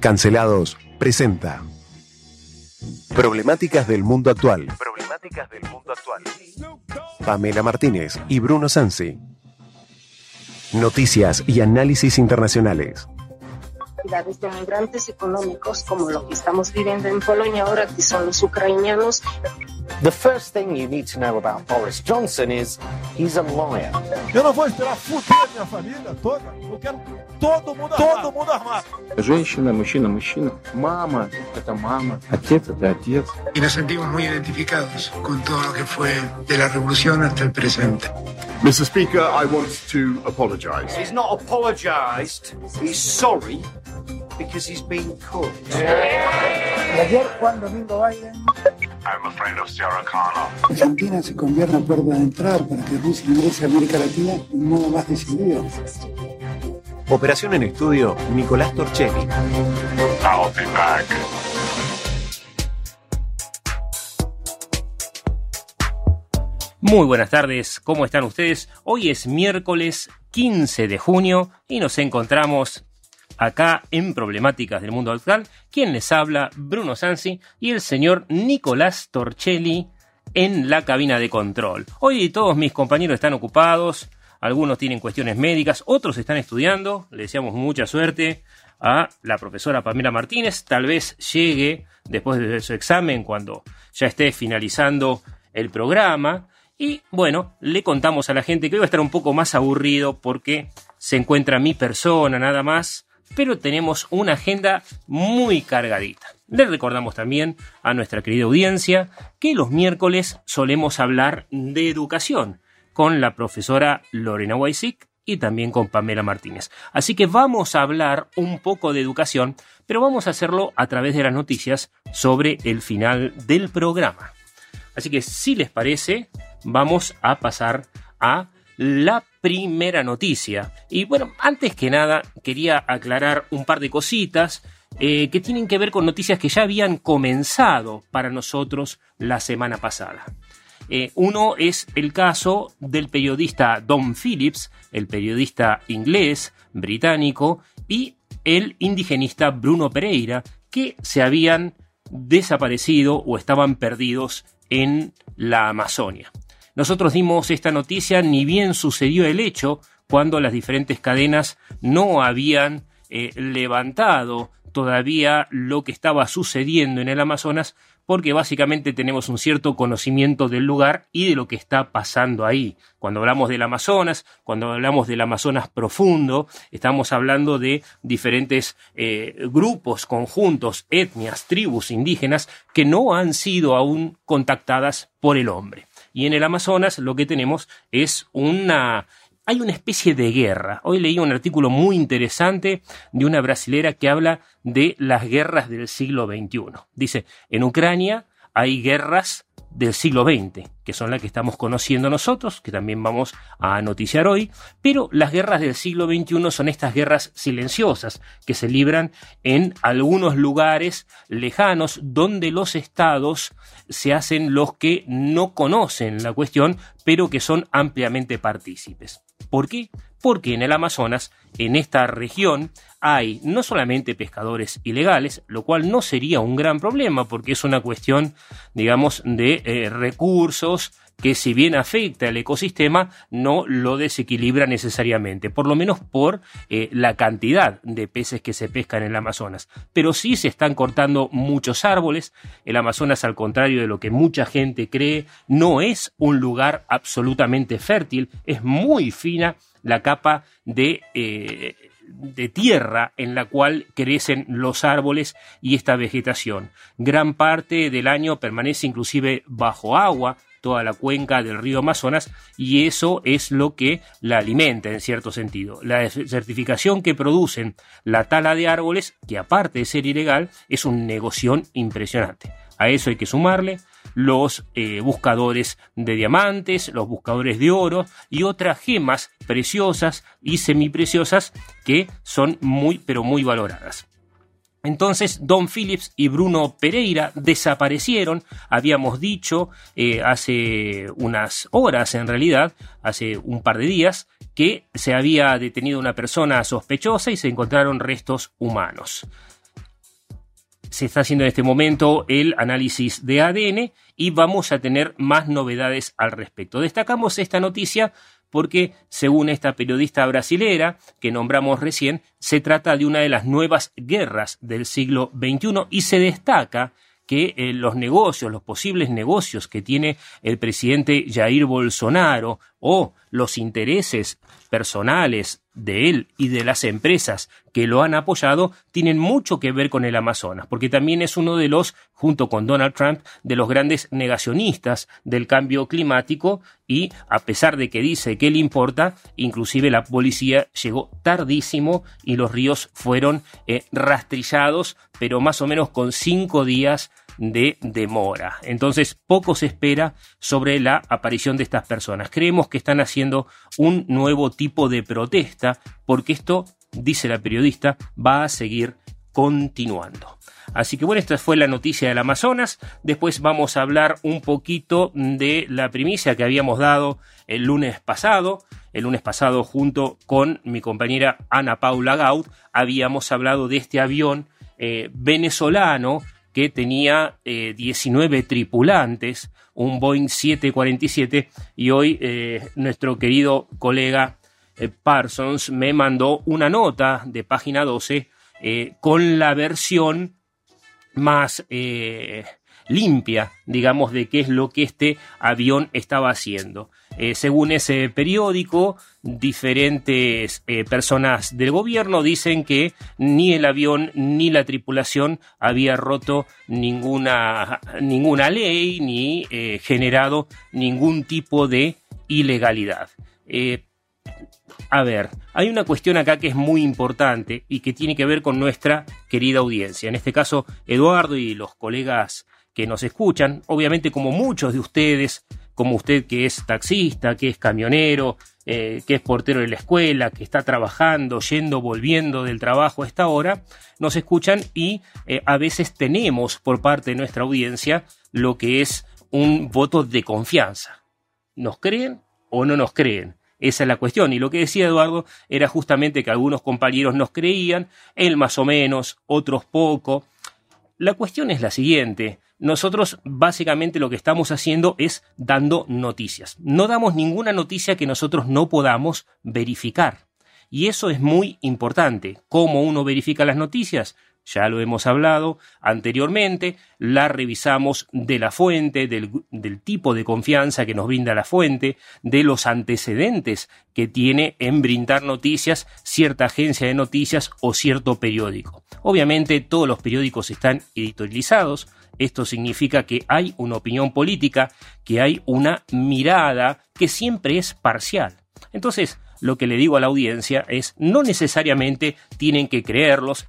Cancelados presenta Problemáticas del mundo actual. Problemáticas del mundo actual. Pamela Martínez y Bruno Sansi. Noticias y análisis internacionales. de migrantes económicos como lo que estamos viviendo en Polonia ahora, que son los ucranianos. The first thing you need to know about Boris Johnson is he's a liar. Eu não vou esperar fuder minha família toda. Eu quero todo mundo armado. Todo mundo armado. Женщина, мужчина, мужчина. Мама – это мама. Отец – это отец. Y nos sentimos muy identificados con todo lo que fue de la revolución hasta el presente. Mr. Speaker, I want to apologize. He's not apologized. He's sorry because he's been cooked. Y ayer Juan Domingo Biden I'm a friend of Sarah Connor. Argentina se convierte en puerta de entrada para que Rusia ingrese a América Latina de un modo más decidido. Operación en estudio, Nicolás Torchelli. I'll be back. Muy buenas tardes, ¿cómo están ustedes? Hoy es miércoles 15 de junio y nos encontramos acá en Problemáticas del Mundo Actual, quien les habla, Bruno Sansi y el señor Nicolás Torchelli en la cabina de control. Hoy todos mis compañeros están ocupados, algunos tienen cuestiones médicas, otros están estudiando, le deseamos mucha suerte a la profesora Pamela Martínez, tal vez llegue después de su examen cuando ya esté finalizando el programa. Y bueno, le contamos a la gente que hoy va a estar un poco más aburrido porque se encuentra mi persona nada más pero tenemos una agenda muy cargadita. Les recordamos también a nuestra querida audiencia que los miércoles solemos hablar de educación con la profesora Lorena Weisick y también con Pamela Martínez. Así que vamos a hablar un poco de educación, pero vamos a hacerlo a través de las noticias sobre el final del programa. Así que si les parece, vamos a pasar a la primera noticia. Y bueno, antes que nada, quería aclarar un par de cositas eh, que tienen que ver con noticias que ya habían comenzado para nosotros la semana pasada. Eh, uno es el caso del periodista Don Phillips, el periodista inglés, británico, y el indigenista Bruno Pereira, que se habían desaparecido o estaban perdidos en la Amazonia. Nosotros dimos esta noticia ni bien sucedió el hecho, cuando las diferentes cadenas no habían eh, levantado todavía lo que estaba sucediendo en el Amazonas, porque básicamente tenemos un cierto conocimiento del lugar y de lo que está pasando ahí. Cuando hablamos del Amazonas, cuando hablamos del Amazonas profundo, estamos hablando de diferentes eh, grupos, conjuntos, etnias, tribus indígenas que no han sido aún contactadas por el hombre. Y en el Amazonas lo que tenemos es una hay una especie de guerra. Hoy leí un artículo muy interesante de una brasilera que habla de las guerras del siglo XXI. Dice, en Ucrania hay guerras del siglo XX, que son las que estamos conociendo nosotros, que también vamos a noticiar hoy, pero las guerras del siglo XXI son estas guerras silenciosas que se libran en algunos lugares lejanos donde los estados se hacen los que no conocen la cuestión, pero que son ampliamente partícipes. ¿Por qué? Porque en el Amazonas, en esta región, hay no solamente pescadores ilegales, lo cual no sería un gran problema, porque es una cuestión, digamos, de eh, recursos que si bien afecta al ecosistema, no lo desequilibra necesariamente, por lo menos por eh, la cantidad de peces que se pescan en el Amazonas. Pero sí se están cortando muchos árboles, el Amazonas, al contrario de lo que mucha gente cree, no es un lugar absolutamente fértil, es muy fina la capa de... Eh, de tierra en la cual crecen los árboles y esta vegetación. Gran parte del año permanece inclusive bajo agua, toda la cuenca del río Amazonas y eso es lo que la alimenta en cierto sentido. La certificación que producen la tala de árboles, que aparte de ser ilegal, es un negocio impresionante. A eso hay que sumarle los eh, buscadores de diamantes, los buscadores de oro y otras gemas preciosas y semipreciosas que son muy pero muy valoradas. Entonces, Don Phillips y Bruno Pereira desaparecieron, habíamos dicho eh, hace unas horas en realidad, hace un par de días, que se había detenido una persona sospechosa y se encontraron restos humanos. se está haciendo en este momento el análisis de ADN y vamos a tener más novedades al respecto. Destacamos esta noticia porque, según esta periodista brasilera que nombramos recién, se trata de una de las nuevas guerras del siglo XXI y se destaca que eh, los negocios, los posibles negocios que tiene el presidente Jair Bolsonaro o los intereses personales de él y de las empresas que lo han apoyado tienen mucho que ver con el Amazonas, porque también es uno de los, junto con Donald Trump, de los grandes negacionistas del cambio climático y a pesar de que dice que le importa, inclusive la policía llegó tardísimo y los ríos fueron eh, rastrillados, pero más o menos con cinco días de demora. Entonces, poco se espera sobre la aparición de estas personas. Creemos que están haciendo un nuevo tipo de protesta porque esto, dice la periodista, va a seguir continuando. Así que bueno, esta fue la noticia del Amazonas. Después vamos a hablar un poquito de la primicia que habíamos dado el lunes pasado. El lunes pasado junto con mi compañera Ana Paula Gaud habíamos hablado de este avión eh, venezolano que tenía 19 eh, tripulantes, un Boeing 747, y hoy eh, nuestro querido colega eh, Parsons me mandó una nota de página 12 con la versión más limpia, digamos, de qué es lo que este avión estaba haciendo. Eh, según ese periódico, diferentes eh, personas del gobierno dicen que ni el avión ni la tripulación había roto ninguna, ninguna ley ni eh, generado ningún tipo de ilegalidad. a ver, hay una cuestión acá que es muy importante y que tiene que ver con nuestra querida audiencia. En este caso, Eduardo y los colegas que nos escuchan, obviamente como muchos de ustedes, como usted que es taxista, que es camionero, eh, que es portero de la escuela, que está trabajando, yendo, volviendo del trabajo a esta hora, nos escuchan y eh, a veces tenemos por parte de nuestra audiencia lo que es un voto de confianza. ¿Nos creen o no nos creen? Esa es la cuestión. Y lo que decía Eduardo era justamente que algunos compañeros nos creían, él más o menos, otros poco. La cuestión es la siguiente nosotros básicamente lo que estamos haciendo es dando noticias. No damos ninguna noticia que nosotros no podamos verificar. Y eso es muy importante. ¿Cómo uno verifica las noticias? ya lo hemos hablado anteriormente, la revisamos de la fuente, del, tipo de confianza que nos brinda la fuente, de los antecedentes que tiene en brindar noticias cierta agencia de noticias o cierto periódico. Obviamente todos los periódicos están editorializados, esto significa que hay una opinión política, que hay una mirada que siempre es parcial. Entonces, lo que le digo a la audiencia es, no necesariamente tienen que creerlos,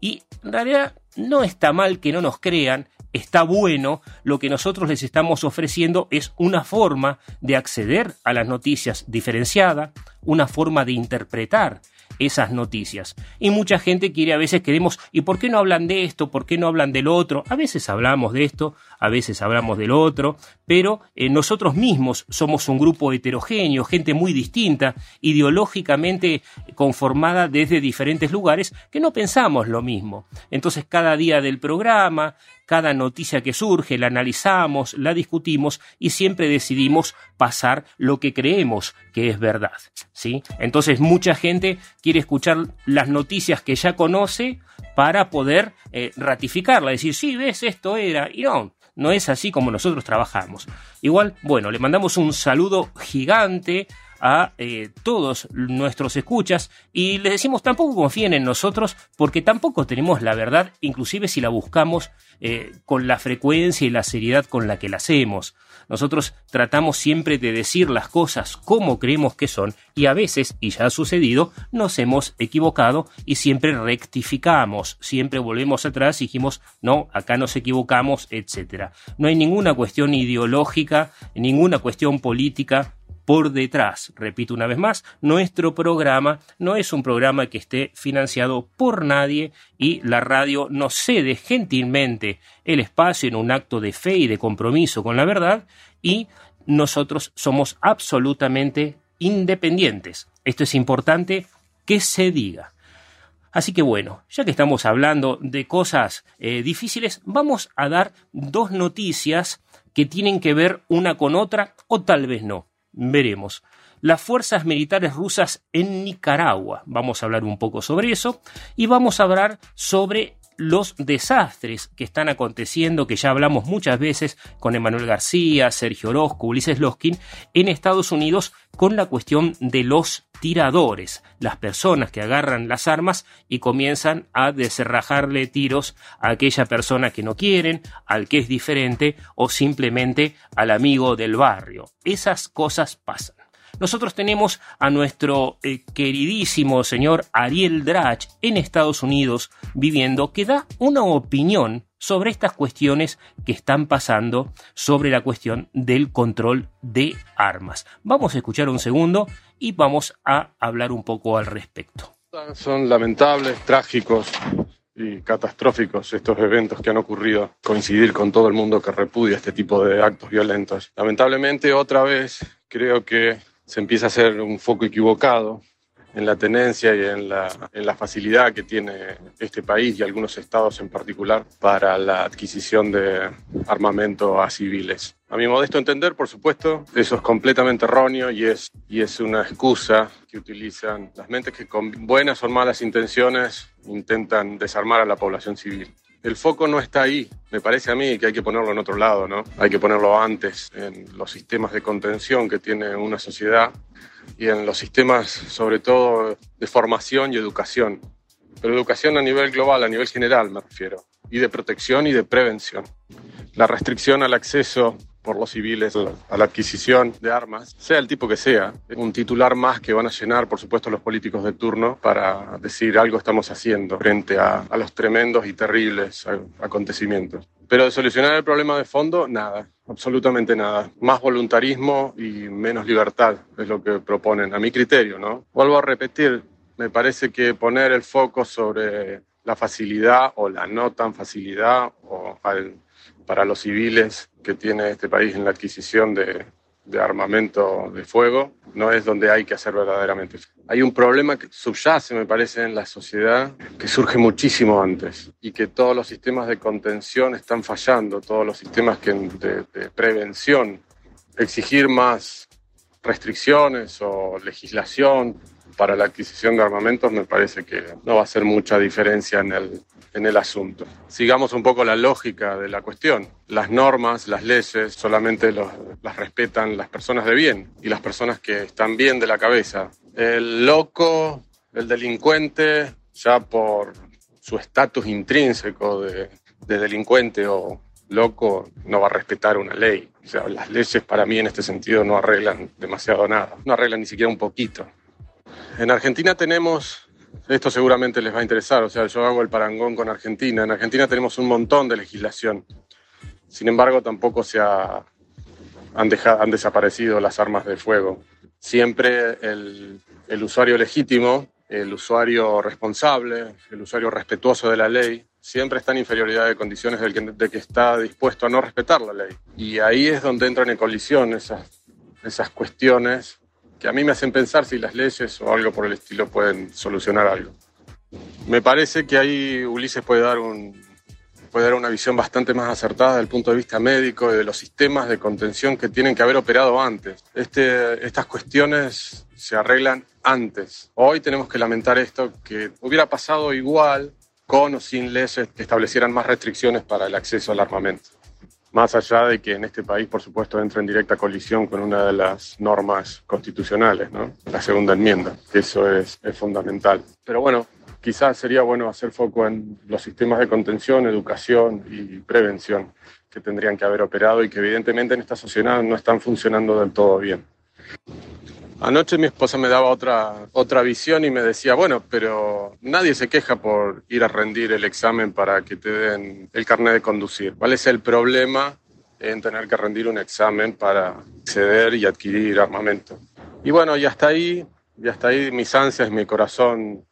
y en realidad no está mal que no nos crean, está bueno, lo que nosotros les estamos ofreciendo es una forma de acceder a las noticias diferenciada, una forma de interpretar esas noticias. Y mucha gente quiere a veces queremos, ¿y por qué no hablan de esto? ¿Por qué no hablan de lo otro? A veces hablamos de esto, a veces hablamos del otro, pero eh, nosotros mismos somos un grupo heterogéneo, gente muy distinta, ideológicamente conformada desde diferentes lugares, que no pensamos lo mismo. Entonces cada día del programa, cada noticia que surge, la analizamos, la discutimos y siempre decidimos pasar lo que creemos que es verdad. ¿sí? Entonces mucha gente quiere escuchar las noticias que ya conoce para poder eh, ratificarla, decir, sí, ves, esto era, y no, no es así como nosotros trabajamos. Igual, bueno, le mandamos un saludo gigante a eh, todos nuestros escuchas y les decimos tampoco confíen en nosotros porque tampoco tenemos la verdad, inclusive si la buscamos eh, con la frecuencia y la seriedad con la que la hacemos. Nosotros tratamos siempre de decir las cosas como creemos que son y a veces, y ya ha sucedido, nos hemos equivocado y siempre rectificamos, siempre volvemos atrás y dijimos, no, acá nos equivocamos, etc. No hay ninguna cuestión ideológica, ninguna cuestión política por detrás. Repito una vez más, nuestro programa no es un programa que esté financiado por nadie y la radio nos cede gentilmente el espacio en un acto de fe y de compromiso con la verdad y nosotros somos absolutamente independientes. Esto es importante que se diga. Así que bueno, ya que estamos hablando de cosas eh, difíciles, vamos a dar dos noticias que tienen que ver una con otra o tal vez no. Veremos. Las fuerzas militares rusas en Nicaragua. Vamos a hablar un poco sobre eso y vamos a hablar sobre los desastres que están aconteciendo, que ya hablamos muchas veces con Emanuel García, Sergio Orozco, Ulises Loskin, en Estados Unidos con la cuestión de los tiradores, las personas que agarran las armas y comienzan a deserrajarle tiros a aquella persona que no quieren, al que es diferente o simplemente al amigo del barrio. Esas cosas pasan. Nosotros tenemos a nuestro eh, queridísimo señor Ariel Drach en Estados Unidos viviendo que da una opinión sobre estas cuestiones que están pasando sobre la cuestión del control de armas. Vamos a escuchar un segundo y vamos a hablar un poco al respecto. Son lamentables, trágicos y catastróficos estos eventos que han ocurrido, coincidir con todo el mundo que repudia este tipo de actos violentos. Lamentablemente, otra vez, creo que se empieza a hacer un foco equivocado en la tenencia y en la, en la facilidad que tiene este país y algunos estados en particular para la adquisición de armamento a civiles. A mi modesto entender, por supuesto, eso es completamente erróneo y es, y es una excusa que utilizan las mentes que con buenas o malas intenciones intentan desarmar a la población civil el foco no está ahí. Me parece a mí que hay que ponerlo en otro lado, ¿no? Hay que ponerlo antes, en los sistemas de contención que tiene una sociedad y en los sistemas, sobre todo, de formación y educación. Pero educación a nivel global, a nivel general, me refiero. Y de protección y de prevención. La restricción al acceso por los civiles a la adquisición de armas, sea el tipo que sea, un titular más que van a llenar, por supuesto, los políticos de turno para decir algo estamos haciendo frente a, a los tremendos y terribles acontecimientos. Pero de solucionar el problema de fondo, nada, absolutamente nada. Más voluntarismo y menos libertad es lo que proponen, a mi criterio, ¿no? Vuelvo a repetir, me parece que poner el foco sobre la facilidad o la no tan facilidad o al para los civiles que tiene este país en la adquisición de, armamento de fuego, no es donde hay que hacer verdaderamente. Hay un problema que subyace, me parece, en la sociedad que surge muchísimo antes y que todos los sistemas de contención están fallando, todos los sistemas que, de, de prevención. Exigir más restricciones o legislación para la adquisición de armamentos me parece que no va a hacer mucha diferencia en el, en el asunto. Sigamos un poco la lógica de la cuestión. Las normas, las leyes, solamente las respetan las personas de bien y las personas que están bien de la cabeza. El loco, el delincuente, ya por su estatus intrínseco de, de delincuente o loco, no va a respetar una ley. O sea, las leyes para mí en este sentido no arreglan demasiado nada, no arreglan ni siquiera un poquito. En Argentina tenemos esto seguramente les va a interesar, o sea, yo hago el parangón con Argentina. En Argentina tenemos un montón de legislación. Sin embargo, tampoco se han, han desaparecido las armas de fuego. Siempre el, el usuario legítimo, el usuario responsable, el usuario respetuoso de la ley, siempre está en inferioridad de condiciones del que, de que está dispuesto a no respetar la ley. Y ahí es donde entran en colisión esas, esas cuestiones que a mí me hacen pensar si las leyes o algo por el estilo pueden solucionar algo. Me parece que ahí Ulises puede dar, un, puede dar una visión bastante más acertada desde el punto de vista médico y de los sistemas de contención que tienen que haber operado antes. Este, estas cuestiones se arreglan antes. Hoy tenemos que lamentar esto, que hubiera pasado igual con o sin leyes que establecieran más restricciones para el acceso al armamento más allá de que en este país, por supuesto, entra en directa colisión con una de las normas constitucionales, ¿no? la segunda enmienda, eso es, es fundamental. Pero bueno, quizás sería bueno hacer foco en los sistemas de contención, educación y prevención que tendrían que haber operado y que evidentemente en esta sociedad no están funcionando del todo bien. Anoche mi esposa me daba otra, otra visión y me decía, bueno, pero nadie se queja por ir a rendir el examen para que te den el carnet de conducir. ¿Cuál es el problema en tener que rendir un examen para acceder y adquirir armamento? Y bueno, y hasta ahí, y hasta ahí mis ansias, mi corazón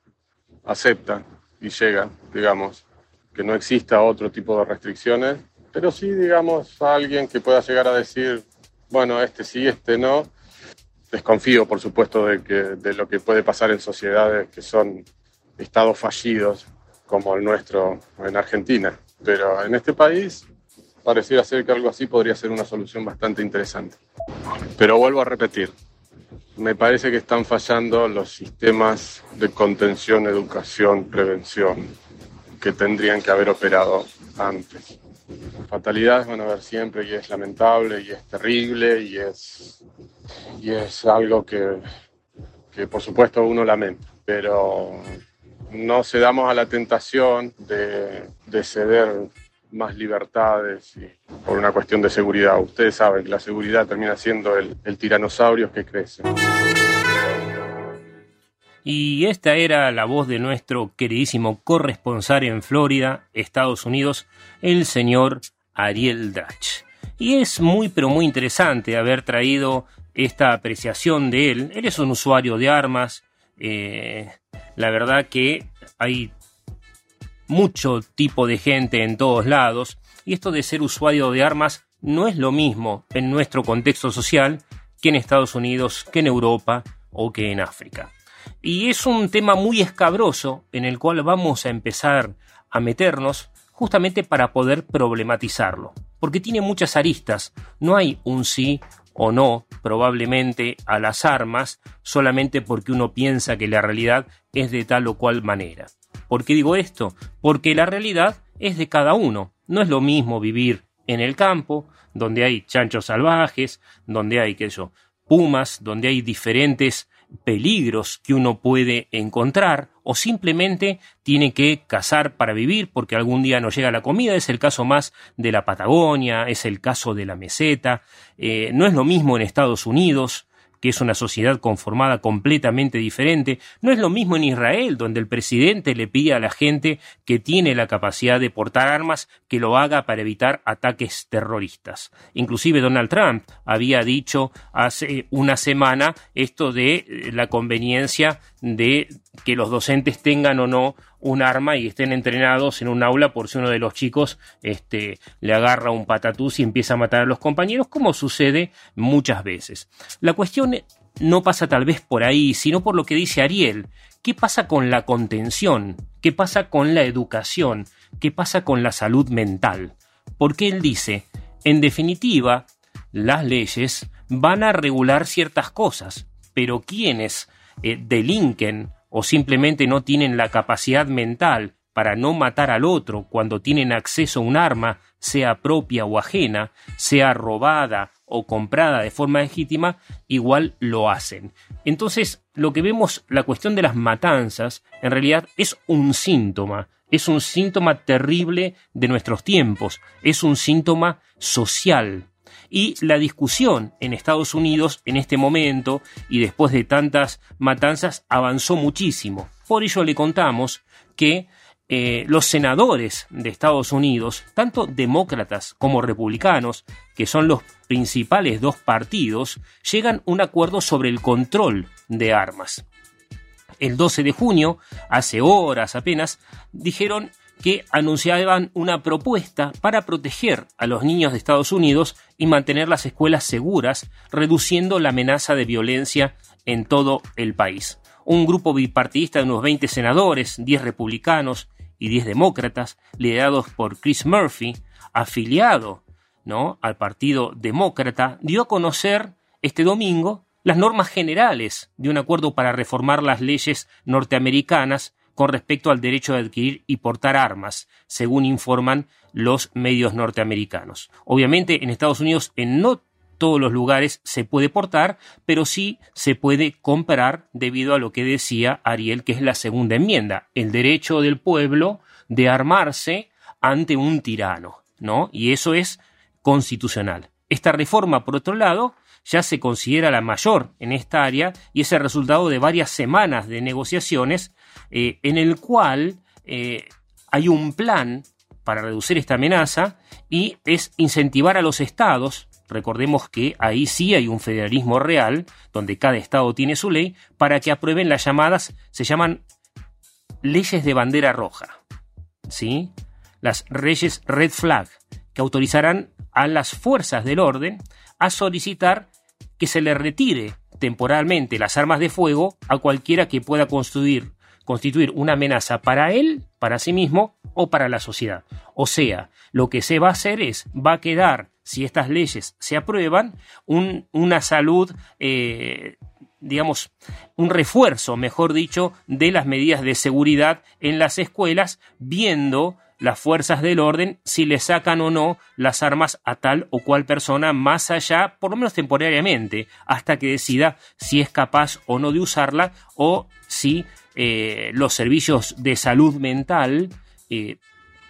acepta y llega, digamos, que no exista otro tipo de restricciones, pero sí, digamos, a alguien que pueda llegar a decir, bueno, este sí, este no desconfío, por supuesto, de, que, de lo que puede pasar en sociedades que son estados fallidos como el nuestro en Argentina. Pero en este país pareciera ser que algo así podría ser una solución bastante interesante. Pero vuelvo a repetir, me parece que están fallando los sistemas de contención, educación, prevención que tendrían que haber operado antes. Fatalidades van a haber siempre y es lamentable y es terrible y es, y es algo que, que por supuesto uno lamenta, pero no cedamos a la tentación de, de ceder más libertades por una cuestión de seguridad. Ustedes saben que la seguridad termina siendo el, el tiranosaurio que crece. Y esta era la voz de nuestro queridísimo corresponsal en Florida, Estados Unidos, el señor Ariel Drach. Y es muy pero muy interesante haber traído esta apreciación de él. Él es un usuario de armas. Eh, la verdad que hay mucho tipo de gente en todos lados. Y esto de ser usuario de armas no es lo mismo en nuestro contexto social que en Estados Unidos, que en Europa o que en África. Y es un tema muy escabroso en el cual vamos a empezar a meternos justamente para poder problematizarlo, porque tiene muchas aristas, no hay un sí o no probablemente a las armas solamente porque uno piensa que la realidad es de tal o cual manera. ¿Por qué digo esto? Porque la realidad es de cada uno. No es lo mismo vivir en el campo, donde hay chanchos salvajes, donde hay, qué yo, pumas, donde hay diferentes peligros que uno puede encontrar o simplemente tiene que cazar para vivir porque algún día no llega la comida. Es el caso más de la Patagonia, es el caso de la meseta. Eh, no es lo mismo en Estados Unidos, que es una sociedad conformada completamente diferente. No es lo mismo en Israel, donde el presidente le pide a la gente que tiene la capacidad de portar armas que lo haga para evitar ataques terroristas. Inclusive Donald Trump había dicho hace una semana esto de eh, la conveniencia de que los docentes tengan o no un arma y estén entrenados en un aula por si uno de los chicos este, le agarra un patatús y empieza a matar a los compañeros, como sucede muchas veces. La cuestión no pasa tal vez por ahí, sino por lo que dice Ariel. ¿Qué pasa con la contención? ¿Qué pasa con la educación? ¿Qué pasa con la salud mental? Porque él dice, en definitiva, las leyes van a regular ciertas cosas, pero quienes eh, delinquen o simplemente no tienen la capacidad mental para no matar al otro cuando tienen acceso a un arma, sea propia o ajena, sea robada o comprada de forma legítima, igual lo hacen. Entonces, lo que vemos, la cuestión de las matanzas, en realidad es un síntoma, es un síntoma terrible de nuestros tiempos, es un síntoma social, y la discusión en Estados Unidos en este momento y después de tantas matanzas avanzó muchísimo. Por ello le contamos que eh, los senadores de Estados Unidos, tanto demócratas como republicanos, que son los principales dos partidos, llegan a un acuerdo sobre el control de armas. El 12 de junio, hace horas apenas, dijeron que anunciaban una propuesta para proteger a los niños de Estados Unidos y mantener las escuelas seguras, reduciendo la amenaza de violencia en todo el país. Un grupo bipartidista de unos 20 senadores, 10 republicanos y 10 demócratas, liderados por Chris Murphy, afiliado ¿no? al Partido Demócrata, dio a conocer este domingo las normas generales de un acuerdo para reformar las leyes norteamericanas con respecto al derecho de adquirir y portar armas, según informan los medios norteamericanos. Obviamente en Estados Unidos en no todos los lugares se puede portar, pero sí se puede comprar debido a lo que decía Ariel, que es la segunda enmienda, el derecho del pueblo de armarse ante un tirano, ¿no? Y eso es constitucional. Esta reforma, por otro lado, ya se considera la mayor en esta área y es el resultado de varias semanas de negociaciones eh, en el cual eh, hay un plan para reducir esta amenaza y es incentivar a los estados, recordemos que ahí sí hay un federalismo real, donde cada estado tiene su ley, para que aprueben las llamadas, se llaman leyes de bandera roja, ¿sí? Las leyes red flag, que autorizarán a las fuerzas del orden a solicitar que se le retire temporalmente las armas de fuego a cualquiera que pueda constituir una amenaza para él, para sí mismo o para la sociedad. O sea, lo que se va a hacer es, va a quedar, si estas leyes se aprueban, una salud, eh, digamos, un refuerzo, mejor dicho, de las medidas de seguridad en las escuelas, viendo las fuerzas del orden si le sacan o no las armas a tal o cual persona más allá, por lo menos temporariamente, hasta que decida si es capaz o no de usarla o si eh, los servicios de salud mental eh,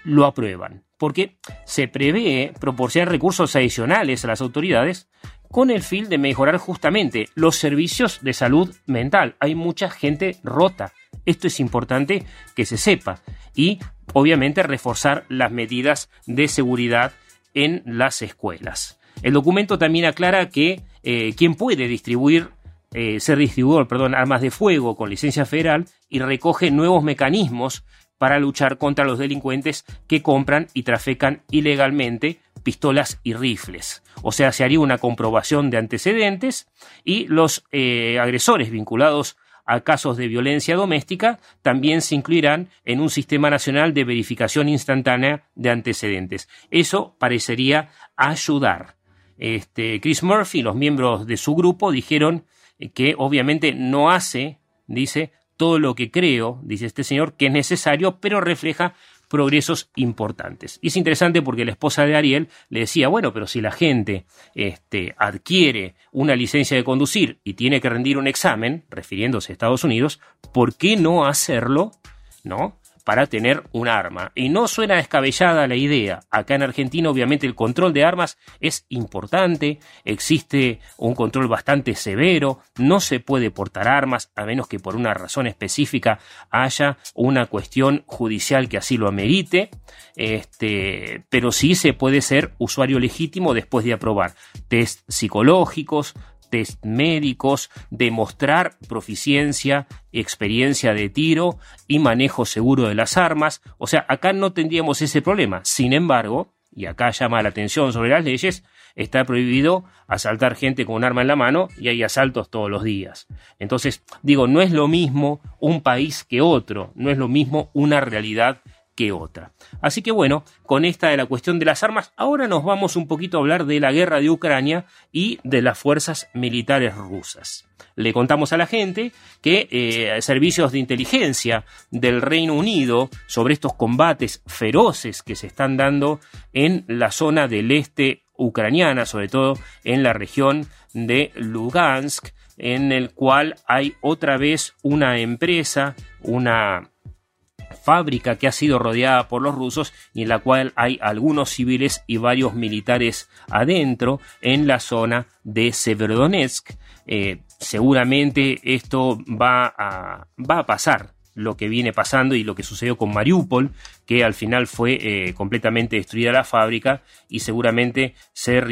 lo aprueban. Porque se prevé proporcionar recursos adicionales a las autoridades con el fin de mejorar justamente los servicios de salud mental. Hay mucha gente rota. Esto es importante que se sepa. Y obviamente reforzar las medidas de seguridad en las escuelas. El documento también aclara que eh, quien puede distribuir, eh, ser distribuidor, perdón, armas de fuego con licencia federal y recoge nuevos mecanismos para luchar contra los delincuentes que compran y trafican ilegalmente pistolas y rifles. O sea, se haría una comprobación de antecedentes y los eh, agresores vinculados a casos de violencia doméstica también se incluirán en un sistema nacional de verificación instantánea de antecedentes. Eso parecería ayudar. Este, Chris Murphy los miembros de su grupo dijeron que obviamente no hace, dice, todo lo que creo, dice este señor, que es necesario, pero refleja progresos importantes. Y es interesante porque la esposa de Ariel le decía, bueno, pero si la gente este, adquiere una licencia de conducir y tiene que rendir un examen, refiriéndose a Estados Unidos, ¿por qué no hacerlo? ¿No? Para tener un arma. Y no suena descabellada la idea. Acá en Argentina obviamente el control de armas es importante, existe un control bastante severo, no se puede portar armas a menos que por una razón específica haya una cuestión judicial que así lo amerite, este, pero sí se puede ser usuario legítimo después de aprobar test psicológicos, test médicos, demostrar proficiencia, experiencia de tiro y manejo seguro de las armas. O sea, acá no tendríamos ese problema. Sin embargo, y acá llama la atención sobre las leyes, está prohibido asaltar gente con un arma en la mano y hay asaltos todos los días. Entonces, digo, no es lo mismo un país que otro, no es lo mismo una realidad otra. Así que bueno, con esta de la cuestión de las armas, ahora nos vamos un poquito a hablar de la guerra de Ucrania y de las fuerzas militares rusas. Le contamos a la gente que eh, servicios de inteligencia del Reino Unido sobre estos combates feroces que se están dando en la zona del este ucraniana, sobre todo en la región de Lugansk, en el cual hay otra vez una empresa, una fábrica que ha sido rodeada por los rusos y en la cual hay algunos civiles y varios militares adentro en la zona de Severodonetsk. Eh, seguramente esto va a, va a pasar lo que viene pasando y lo que sucedió con Mariupol, que al final fue eh, completamente destruida la fábrica y seguramente se,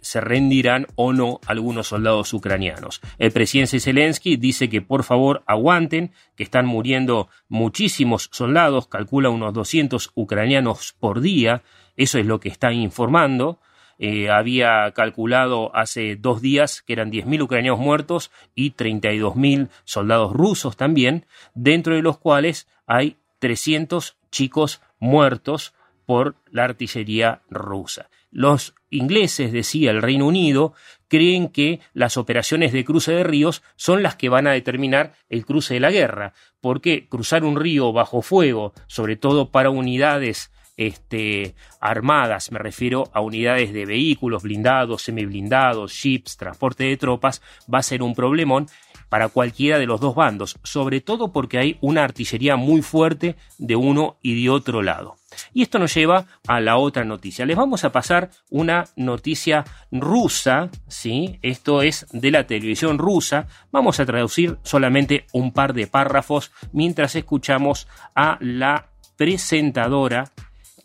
se rendirán o no algunos soldados ucranianos. El presidente Zelensky dice que por favor aguanten, que están muriendo muchísimos soldados, calcula unos 200 ucranianos por día, eso es lo que está informando. Eh, había calculado hace dos días que eran 10.000 ucranianos muertos y 32.000 soldados rusos también, dentro de los cuales hay 300 chicos muertos por la artillería rusa. Los ingleses, decía el Reino Unido, creen que las operaciones de cruce de ríos son las que van a determinar el cruce de la guerra, porque cruzar un río bajo fuego, sobre todo para unidades este, armadas, me refiero a unidades de vehículos blindados, semiblindados, ships, transporte de tropas, va a ser un problemón para cualquiera de los dos bandos, sobre todo porque hay una artillería muy fuerte de uno y de otro lado. Y esto nos lleva a la otra noticia. Les vamos a pasar una noticia rusa, ¿sí? Esto es de la televisión rusa. Vamos a traducir solamente un par de párrafos mientras escuchamos a la presentadora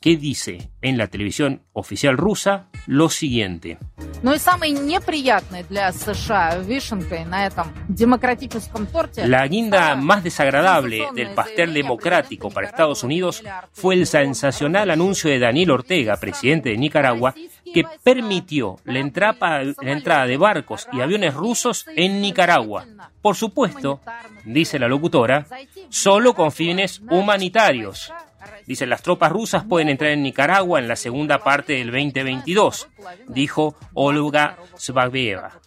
que dice en la televisión oficial rusa lo siguiente. La guinda más desagradable del pastel democrático para Estados Unidos fue el sensacional anuncio de Daniel Ortega, presidente de Nicaragua, que permitió la entrada, la entrada de barcos y aviones rusos en Nicaragua. Por supuesto, dice la locutora, solo con fines humanitarios. Dice, las tropas rusas pueden entrar en Nicaragua en la segunda parte del 2022, dijo Olga Svabeva.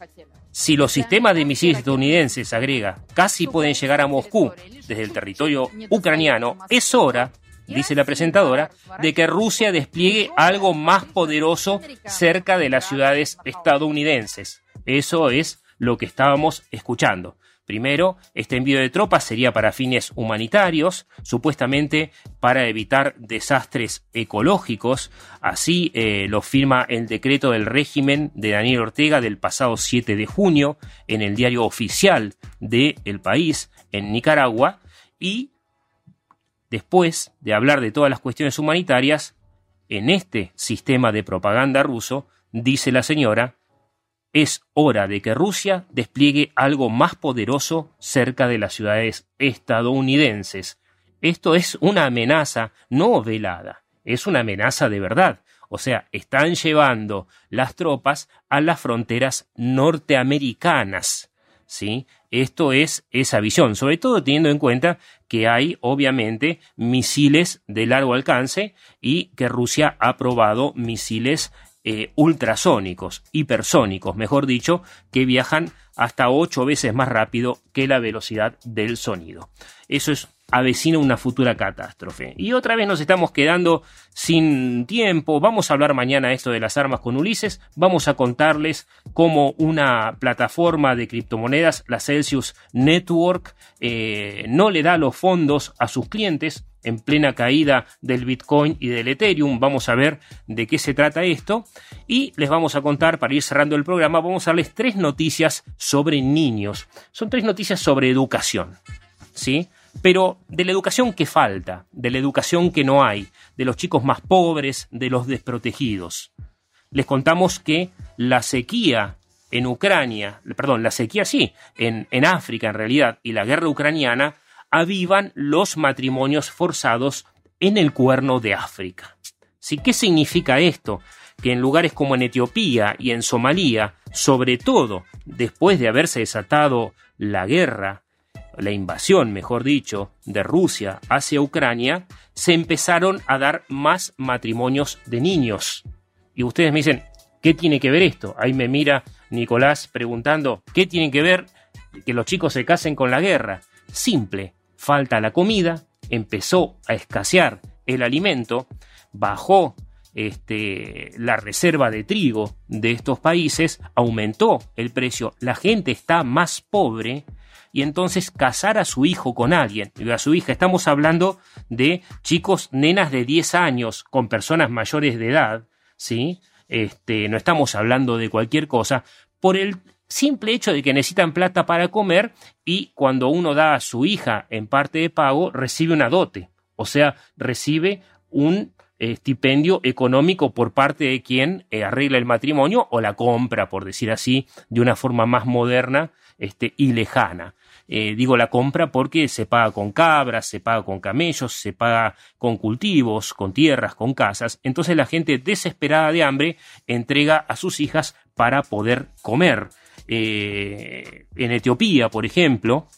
Si los sistemas de misiles estadounidenses, agrega, casi pueden llegar a Moscú desde el territorio ucraniano, es hora, dice la presentadora, de que Rusia despliegue algo más poderoso cerca de las ciudades estadounidenses. Eso es lo que estábamos escuchando. Primero, este envío de tropas sería para fines humanitarios, supuestamente para evitar desastres ecológicos. Así eh, lo firma el decreto del régimen de Daniel Ortega del pasado 7 de junio en el diario oficial del país, en Nicaragua. Y después de hablar de todas las cuestiones humanitarias, en este sistema de propaganda ruso, dice la señora, es hora de que Rusia despliegue algo más poderoso cerca de las ciudades estadounidenses. Esto es una amenaza no velada, es una amenaza de verdad. O sea, están llevando las tropas a las fronteras norteamericanas. ¿Sí? Esto es esa visión, sobre todo teniendo en cuenta que hay obviamente misiles de largo alcance y que Rusia ha probado misiles eh, ultrasónicos, hipersónicos, mejor dicho, que viajan hasta ocho veces más rápido que la velocidad del sonido. Eso es avecina una futura catástrofe. Y otra vez nos estamos quedando sin tiempo. Vamos a hablar mañana esto de las armas con Ulises. Vamos a contarles cómo una plataforma de criptomonedas, la Celsius Network, eh, no le da los fondos a sus clientes en plena caída del Bitcoin y del Ethereum. Vamos a ver de qué se trata esto. Y les vamos a contar, para ir cerrando el programa, vamos a darles tres noticias sobre niños. Son tres noticias sobre educación. ¿Sí? Pero de la educación que falta, de la educación que no hay, de los chicos más pobres, de los desprotegidos. Les contamos que la sequía en Ucrania, perdón, la sequía sí, en, en África en realidad, y la guerra ucraniana avivan los matrimonios forzados en el cuerno de África. ¿Sí? ¿Qué significa esto? Que en lugares como en Etiopía y en Somalia, sobre todo después de haberse desatado la guerra, la invasión, mejor dicho, de Rusia hacia Ucrania, se empezaron a dar más matrimonios de niños. Y ustedes me dicen, ¿qué tiene que ver esto? Ahí me mira Nicolás preguntando, ¿qué tiene que ver que los chicos se casen con la guerra? Simple, falta la comida, empezó a escasear el alimento, bajó este, la reserva de trigo de estos países, aumentó el precio, la gente está más pobre y entonces casar a su hijo con alguien, a su hija, estamos hablando de chicos, nenas de 10 años con personas mayores de edad, ¿sí? Este, no estamos hablando de cualquier cosa, por el simple hecho de que necesitan plata para comer y cuando uno da a su hija en parte de pago, recibe una dote, o sea, recibe un estipendio económico por parte de quien eh, arregla el matrimonio o la compra, por decir así, de una forma más moderna este, y lejana. Eh, digo la compra porque se paga con cabras, se paga con camellos, se paga con cultivos, con tierras, con casas. Entonces la gente desesperada de hambre entrega a sus hijas para poder comer. Eh, en Etiopía, por ejemplo,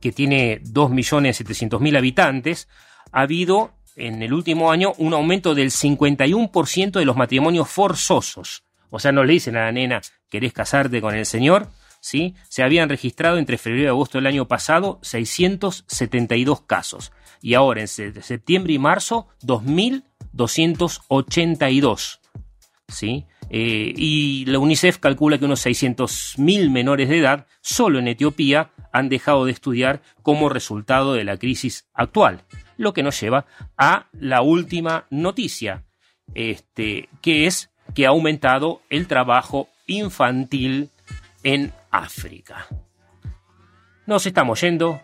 que tiene 2.700.000 habitantes, ha habido en el último año un aumento del 51% de los matrimonios forzosos. O sea, no le dicen a la nena, ¿querés casarte con el señor? ¿Sí? Se habían registrado entre febrero y agosto del año pasado 672 casos. Y ahora, en septiembre y marzo, 2.282. ¿Sí? Eh, y la UNICEF calcula que unos 600.000 menores de edad solo en Etiopía han dejado de estudiar como resultado de la crisis actual lo que nos lleva a la última noticia, este, que es que ha aumentado el trabajo infantil en África. Nos estamos yendo,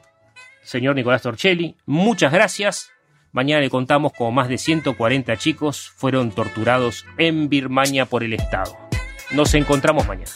señor Nicolás Torcelli, muchas gracias. Mañana le contamos cómo más de 140 chicos fueron torturados en Birmania por el Estado. Nos encontramos mañana.